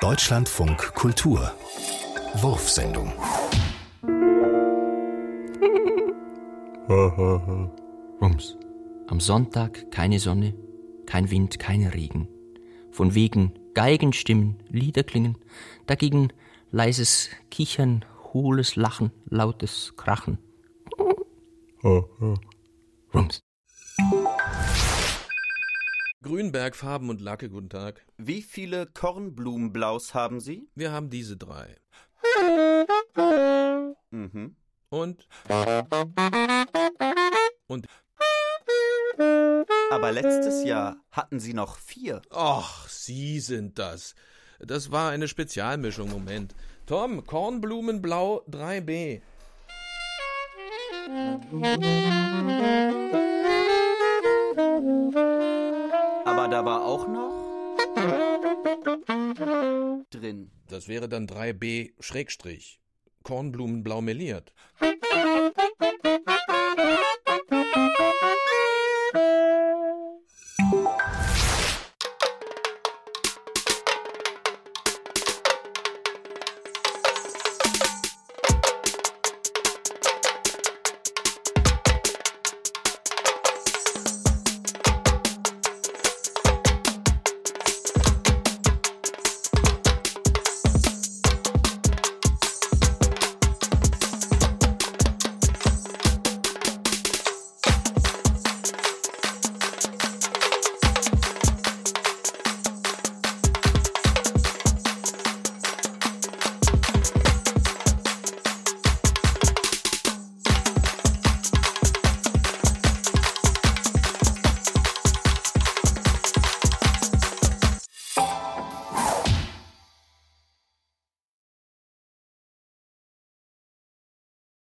Deutschlandfunk Kultur Wurfsendung Rums. Am Sonntag keine Sonne, kein Wind, kein Regen. Von wegen Geigenstimmen, Liederklingen, dagegen leises Kichern, hohles Lachen, lautes Krachen. Rums. Grünberg, Farben und Lacke, guten Tag. Wie viele Kornblumenblaus haben Sie? Wir haben diese drei. Mhm. Und? Und? Aber letztes Jahr hatten Sie noch vier. Ach, Sie sind das. Das war eine Spezialmischung, Moment. Tom, Kornblumenblau 3b. Aber da war auch noch drin. Das wäre dann 3b Schrägstrich. Kornblumen blau meliert.